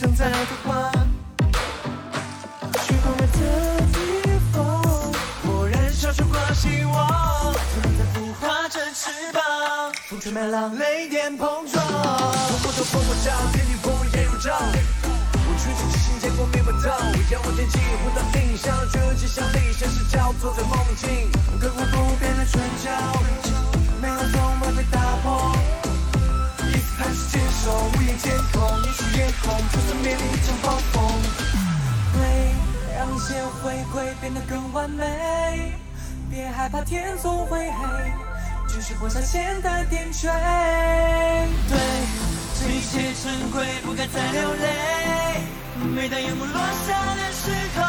正在孵化，去多远的地方？我燃烧烛光，希望正在孵化着翅膀。风吹麦浪，雷电碰撞，风过处烽火照，天地火也如潮。会变得更完美，别害怕天总会黑，只是活下前的点缀。对，这一切珍贵，不该再流泪。每当夜幕落下的时候，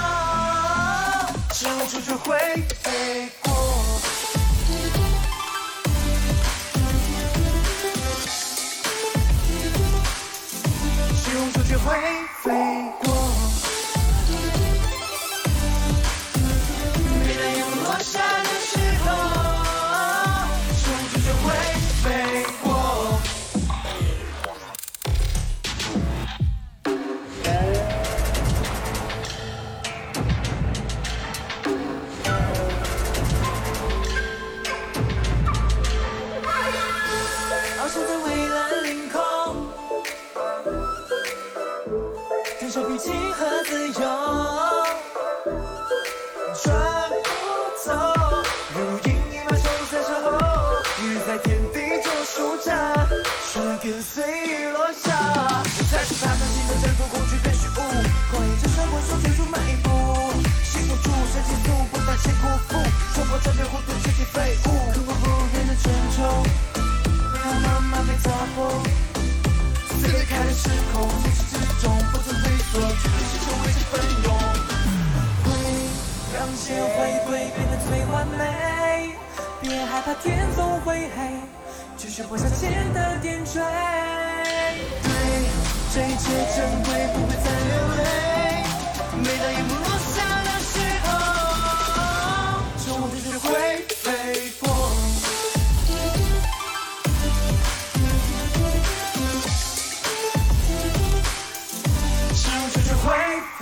是无处就会飞感受平静和自由。转不走，如影一马冲在身后，雨在天地中舒展，旋律跟随雨落下。才是踏上新的征途，恐惧跟虚无，狂野着生活，手追逐每一步，心无助，身体素，不担心辜负，冲破这片糊涂，集体废物，刻骨不变的春秋，让妈妈被砸破。撕裂开的时空，让一切回归变得最完美，别害怕天总会黑，只是播下前的点缀。对，这一切珍贵，不会再流泪。每当夜幕落下的时候，生活就会飞过。是无处就会飞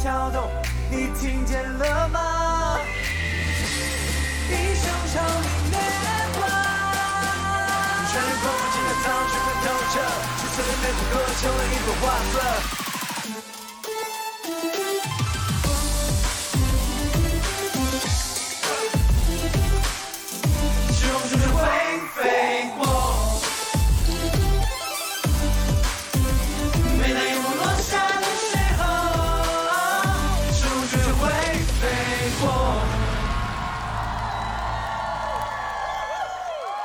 跳动，你听见了吗？一声朝你面光。穿越过无尽的藏，却会透彻，赤色的每幅歌成了一幅画色。